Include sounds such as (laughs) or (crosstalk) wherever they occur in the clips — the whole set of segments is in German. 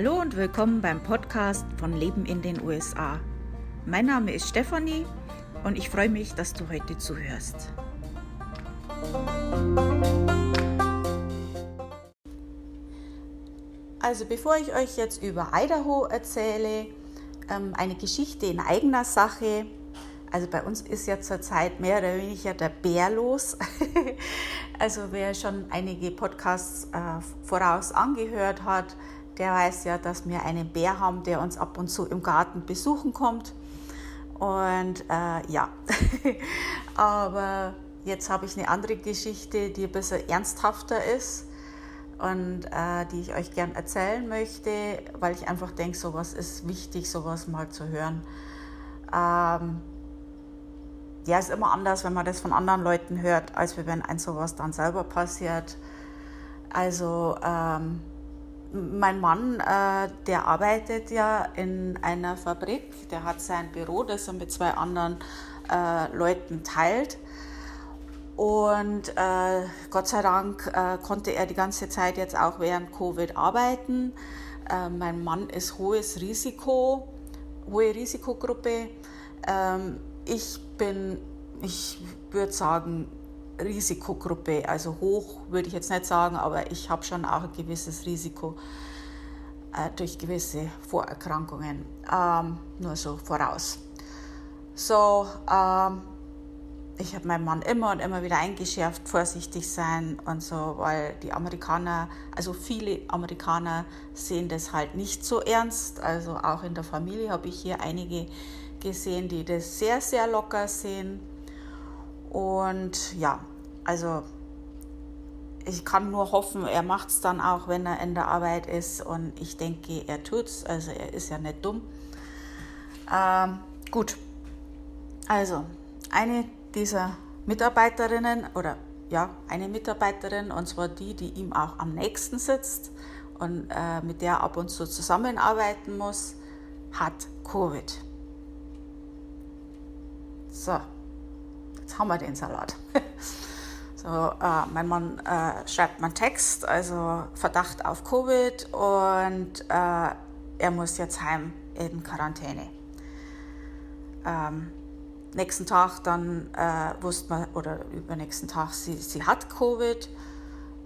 Hallo und willkommen beim Podcast von Leben in den USA. Mein Name ist Stefanie und ich freue mich, dass du heute zuhörst. Also bevor ich euch jetzt über Idaho erzähle, ähm, eine Geschichte in eigener Sache. Also bei uns ist ja zurzeit mehr oder weniger der Bär los. (laughs) also wer schon einige Podcasts äh, voraus angehört hat, der weiß ja, dass wir einen Bär haben, der uns ab und zu im Garten besuchen kommt. Und äh, ja, (laughs) aber jetzt habe ich eine andere Geschichte, die ein bisschen ernsthafter ist und äh, die ich euch gern erzählen möchte, weil ich einfach denke, sowas ist wichtig, sowas mal zu hören. Ähm, ja, ist immer anders, wenn man das von anderen Leuten hört, als wenn ein sowas dann selber passiert. Also ähm, mein Mann, äh, der arbeitet ja in einer Fabrik, der hat sein Büro, das er mit zwei anderen äh, Leuten teilt. Und äh, Gott sei Dank äh, konnte er die ganze Zeit jetzt auch während Covid arbeiten. Äh, mein Mann ist hohes Risiko, hohe Risikogruppe. Ähm, ich bin, ich würde sagen, Risikogruppe, also hoch würde ich jetzt nicht sagen, aber ich habe schon auch ein gewisses Risiko äh, durch gewisse Vorerkrankungen. Ähm, nur so voraus. So, ähm, ich habe meinem Mann immer und immer wieder eingeschärft, vorsichtig sein und so, weil die Amerikaner, also viele Amerikaner sehen das halt nicht so ernst. Also auch in der Familie habe ich hier einige gesehen, die das sehr, sehr locker sehen. Und ja, also ich kann nur hoffen, er macht es dann auch, wenn er in der Arbeit ist. Und ich denke, er tut es. Also er ist ja nicht dumm. Ähm, gut, also eine dieser Mitarbeiterinnen oder ja, eine Mitarbeiterin, und zwar die, die ihm auch am nächsten sitzt und äh, mit der ab und zu zusammenarbeiten muss, hat Covid. So, jetzt haben wir den Salat. (laughs) so, äh, mein Mann äh, schreibt meinen Text, also Verdacht auf Covid und äh, er muss jetzt heim in Quarantäne. Ähm, nächsten Tag dann äh, wusste man, oder übernächsten Tag, sie, sie hat Covid.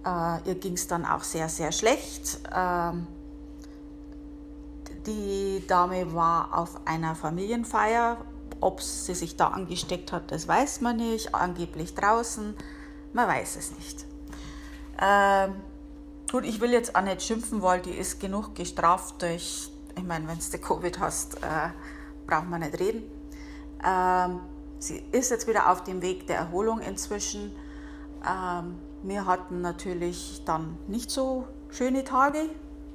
Äh, ihr ging es dann auch sehr, sehr schlecht. Ähm, die Dame war auf einer Familienfeier. Ob sie sich da angesteckt hat, das weiß man nicht. Angeblich draußen, man weiß es nicht. Ähm, gut, ich will jetzt auch nicht schimpfen, weil die ist genug gestraft durch, ich meine, wenn du Covid hast, äh, braucht man nicht reden. Ähm, sie ist jetzt wieder auf dem Weg der Erholung inzwischen. Ähm, wir hatten natürlich dann nicht so schöne Tage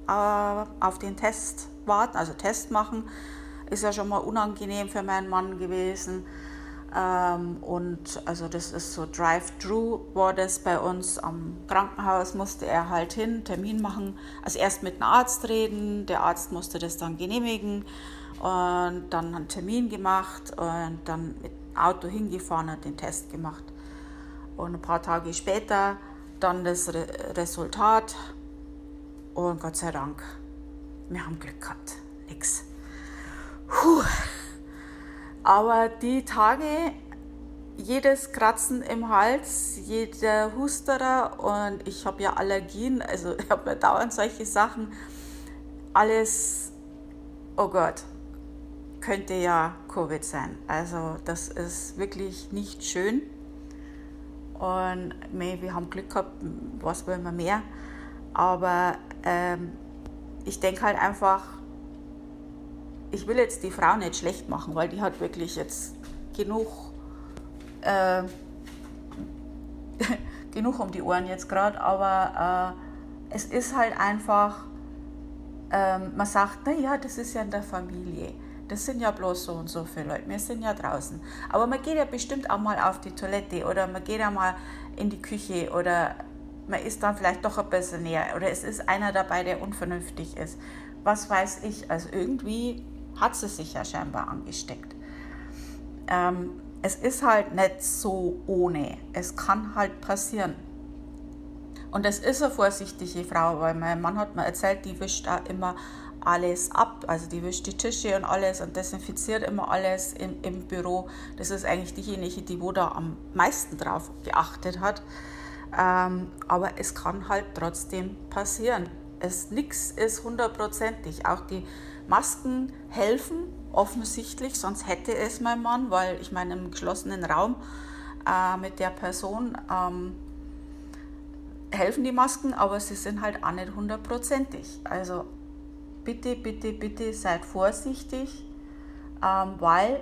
äh, auf den Test warten, also Test machen. Ist ja schon mal unangenehm für meinen Mann gewesen. Ähm, und also das ist so Drive-Thru war das bei uns am Krankenhaus, musste er halt hin, Termin machen. Also erst mit einem Arzt reden, der Arzt musste das dann genehmigen und dann einen Termin gemacht und dann mit dem Auto hingefahren und den Test gemacht. Und ein paar Tage später dann das Re Resultat und Gott sei Dank, wir haben Glück gehabt, nix. Puh. Aber die Tage, jedes Kratzen im Hals, jeder Husterer und ich habe ja Allergien, also ich habe ja dauernd solche Sachen, alles, oh Gott, könnte ja Covid sein. Also das ist wirklich nicht schön. Und wir haben Glück gehabt, was wollen wir mehr. Aber ähm, ich denke halt einfach, ich will jetzt die Frau nicht schlecht machen, weil die hat wirklich jetzt genug, äh, (laughs) genug um die Ohren jetzt gerade. Aber äh, es ist halt einfach, äh, man sagt, naja, das ist ja in der Familie das sind ja bloß so und so viele Leute, wir sind ja draußen. Aber man geht ja bestimmt auch mal auf die Toilette oder man geht ja mal in die Küche oder man ist dann vielleicht doch ein bisschen näher oder es ist einer dabei, der unvernünftig ist. Was weiß ich, also irgendwie hat sie sich ja scheinbar angesteckt. Ähm, es ist halt nicht so ohne. Es kann halt passieren. Und das ist eine vorsichtige Frau, weil mein Mann hat mir erzählt, die wischt auch immer alles ab. Also die wischt die Tische und alles und desinfiziert immer alles im, im Büro. Das ist eigentlich diejenige, die wo da am meisten drauf geachtet hat. Ähm, aber es kann halt trotzdem passieren. Nichts ist hundertprozentig. Auch die Masken helfen offensichtlich, sonst hätte es mein Mann, weil ich meine im geschlossenen Raum äh, mit der Person ähm, helfen die Masken, aber sie sind halt auch nicht hundertprozentig. Also bitte, bitte, bitte seid vorsichtig, ähm, weil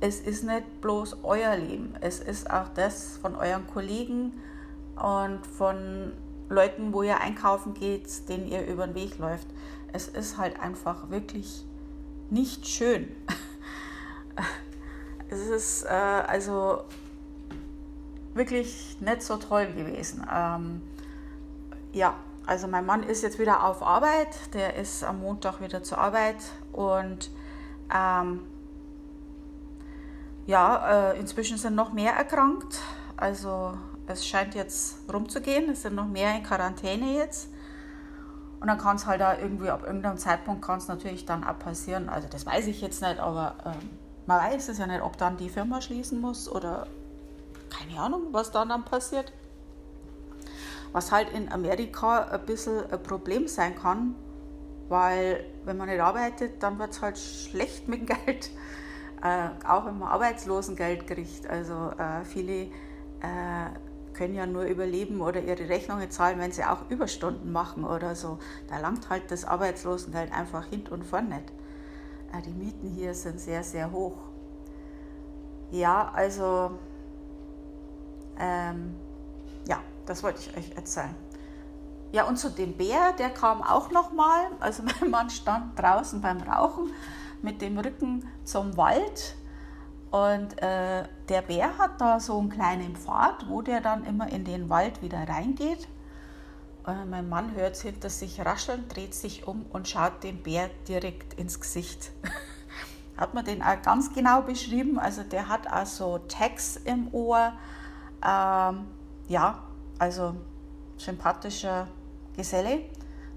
es ist nicht bloß euer Leben, es ist auch das von euren Kollegen und von Leuten, wo ihr einkaufen geht, denen ihr über den Weg läuft. Es ist halt einfach wirklich nicht schön. es ist äh, also wirklich nicht so toll gewesen. Ähm, ja, also mein Mann ist jetzt wieder auf Arbeit, der ist am Montag wieder zur Arbeit und ähm, ja, äh, inzwischen sind noch mehr erkrankt. Also es scheint jetzt rumzugehen, es sind noch mehr in Quarantäne jetzt. Und dann kann es halt da irgendwie ab irgendeinem Zeitpunkt kann es natürlich dann auch passieren. Also das weiß ich jetzt nicht, aber ähm, man weiß es ja nicht, ob dann die Firma schließen muss oder keine Ahnung, was dann dann passiert. Was halt in Amerika ein bisschen ein Problem sein kann, weil wenn man nicht arbeitet, dann wird es halt schlecht mit dem (laughs) Geld. Äh, auch wenn man Arbeitslosengeld kriegt. Also äh, viele äh, können ja nur überleben oder ihre Rechnungen zahlen, wenn sie auch Überstunden machen oder so. Da langt halt das Arbeitslosengeld einfach hin und vorne nicht. Äh, die Mieten hier sind sehr, sehr hoch. Ja, also ähm, ja, das wollte ich euch erzählen. Ja, und zu dem Bär, der kam auch nochmal. Also (laughs) mein Mann stand draußen beim Rauchen mit dem Rücken zum Wald. Und äh, der Bär hat da so einen kleinen Pfad, wo der dann immer in den Wald wieder reingeht. Und mein Mann hört hinter sich rascheln, dreht sich um und schaut dem Bär direkt ins Gesicht. (laughs) hat man den auch ganz genau beschrieben. Also der hat auch so Tags im Ohr. Ähm, ja, also sympathischer Geselle.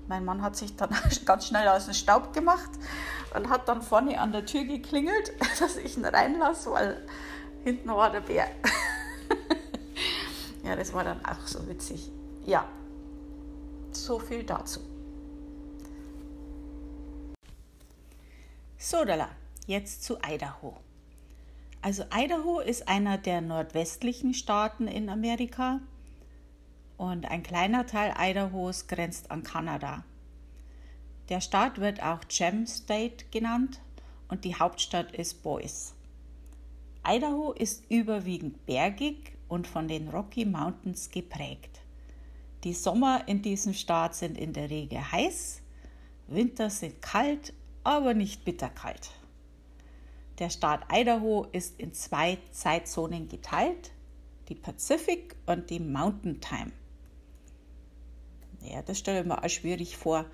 Mein Mann hat sich dann (laughs) ganz schnell aus dem Staub gemacht und hat dann vorne an der Tür geklingelt, (laughs) dass ich ihn reinlasse, weil hinten war der Bär. (laughs) ja, das war dann auch so witzig. Ja, so viel dazu. So, Dala, jetzt zu Idaho. Also Idaho ist einer der nordwestlichen Staaten in Amerika und ein kleiner Teil Idahos grenzt an Kanada. Der Staat wird auch Gem State genannt und die Hauptstadt ist Boise. Idaho ist überwiegend bergig und von den Rocky Mountains geprägt. Die Sommer in diesem Staat sind in der Regel heiß, Winter sind kalt, aber nicht bitterkalt. Der Staat Idaho ist in zwei Zeitzonen geteilt, die Pacific und die Mountain Time. Ja, das stelle ich mir auch schwierig vor,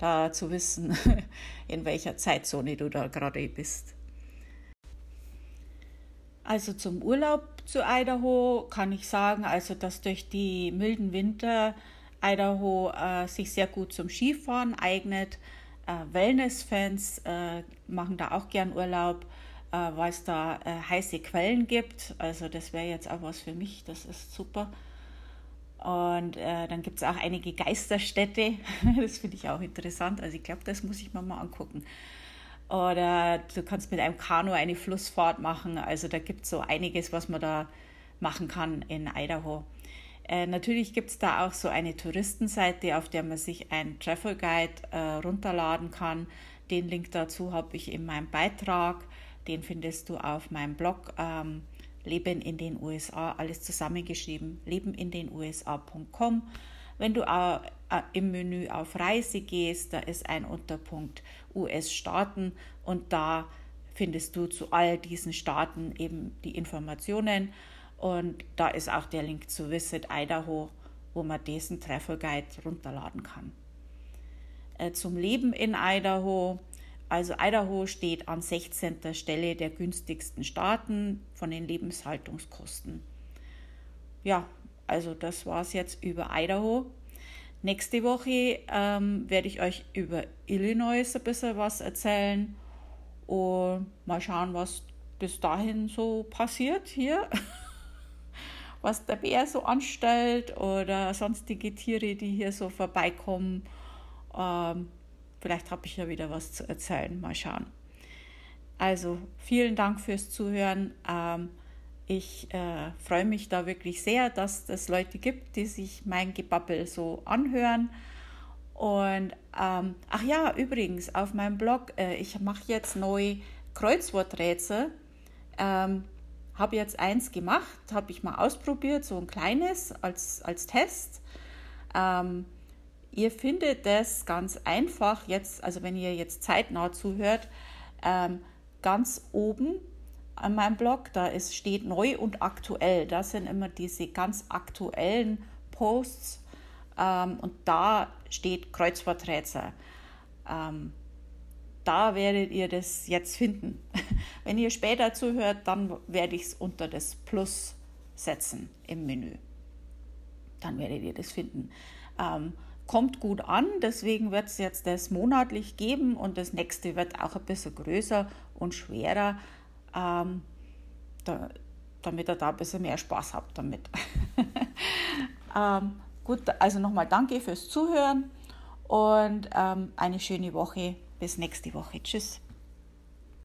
da zu wissen, (laughs) in welcher Zeitzone du da gerade bist. Also zum Urlaub zu Idaho kann ich sagen, also dass durch die milden Winter Idaho äh, sich sehr gut zum Skifahren eignet. Äh, Wellness-Fans äh, machen da auch gern Urlaub äh, weil es da äh, heiße Quellen gibt. Also das wäre jetzt auch was für mich, das ist super. Und äh, dann gibt es auch einige Geisterstädte, (laughs) das finde ich auch interessant. Also ich glaube, das muss ich mir mal angucken. Oder du kannst mit einem Kanu eine Flussfahrt machen. Also da gibt es so einiges, was man da machen kann in Idaho. Äh, natürlich gibt es da auch so eine Touristenseite, auf der man sich einen Travel Guide äh, runterladen kann. Den Link dazu habe ich in meinem Beitrag. Den findest du auf meinem Blog ähm, Leben in den USA, alles zusammengeschrieben, lebenindenusa.com. Wenn du im Menü auf Reise gehst, da ist ein Unterpunkt US-Staaten und da findest du zu all diesen Staaten eben die Informationen und da ist auch der Link zu Visit Idaho, wo man diesen Travel Guide runterladen kann. Äh, zum Leben in Idaho also Idaho steht an 16. Stelle der günstigsten Staaten von den Lebenshaltungskosten. Ja, also das war es jetzt über Idaho. nächste Woche ähm, werde ich euch über Illinois ein bisschen was erzählen und mal schauen, was bis dahin so passiert hier. (laughs) was der Bär so anstellt oder sonstige Tiere, die hier so vorbeikommen. Ähm, vielleicht habe ich ja wieder was zu erzählen. Mal schauen. Also vielen Dank fürs Zuhören. Ähm, ich äh, freue mich da wirklich sehr, dass es Leute gibt, die sich mein Gebabbel so anhören. Und ähm, ach ja, übrigens, auf meinem Blog, äh, ich mache jetzt neu Kreuzworträtsel. Ähm, habe jetzt eins gemacht, habe ich mal ausprobiert, so ein kleines als, als Test. Ähm, ihr findet das ganz einfach jetzt, also wenn ihr jetzt zeitnah zuhört, ähm, ganz oben an meinem Blog, da ist, steht neu und aktuell. Das sind immer diese ganz aktuellen Posts ähm, und da steht Kreuzworträtsel. Ähm, da werdet ihr das jetzt finden. (laughs) Wenn ihr später zuhört, dann werde ich es unter das Plus setzen im Menü. Dann werdet ihr das finden. Ähm, kommt gut an, deswegen wird es jetzt das monatlich geben und das nächste wird auch ein bisschen größer und schwerer, ähm, da, damit ihr da ein bisschen mehr Spaß habt damit. (laughs) ähm, gut, also nochmal danke fürs Zuhören und ähm, eine schöne Woche. Bis nächste Woche. Tschüss.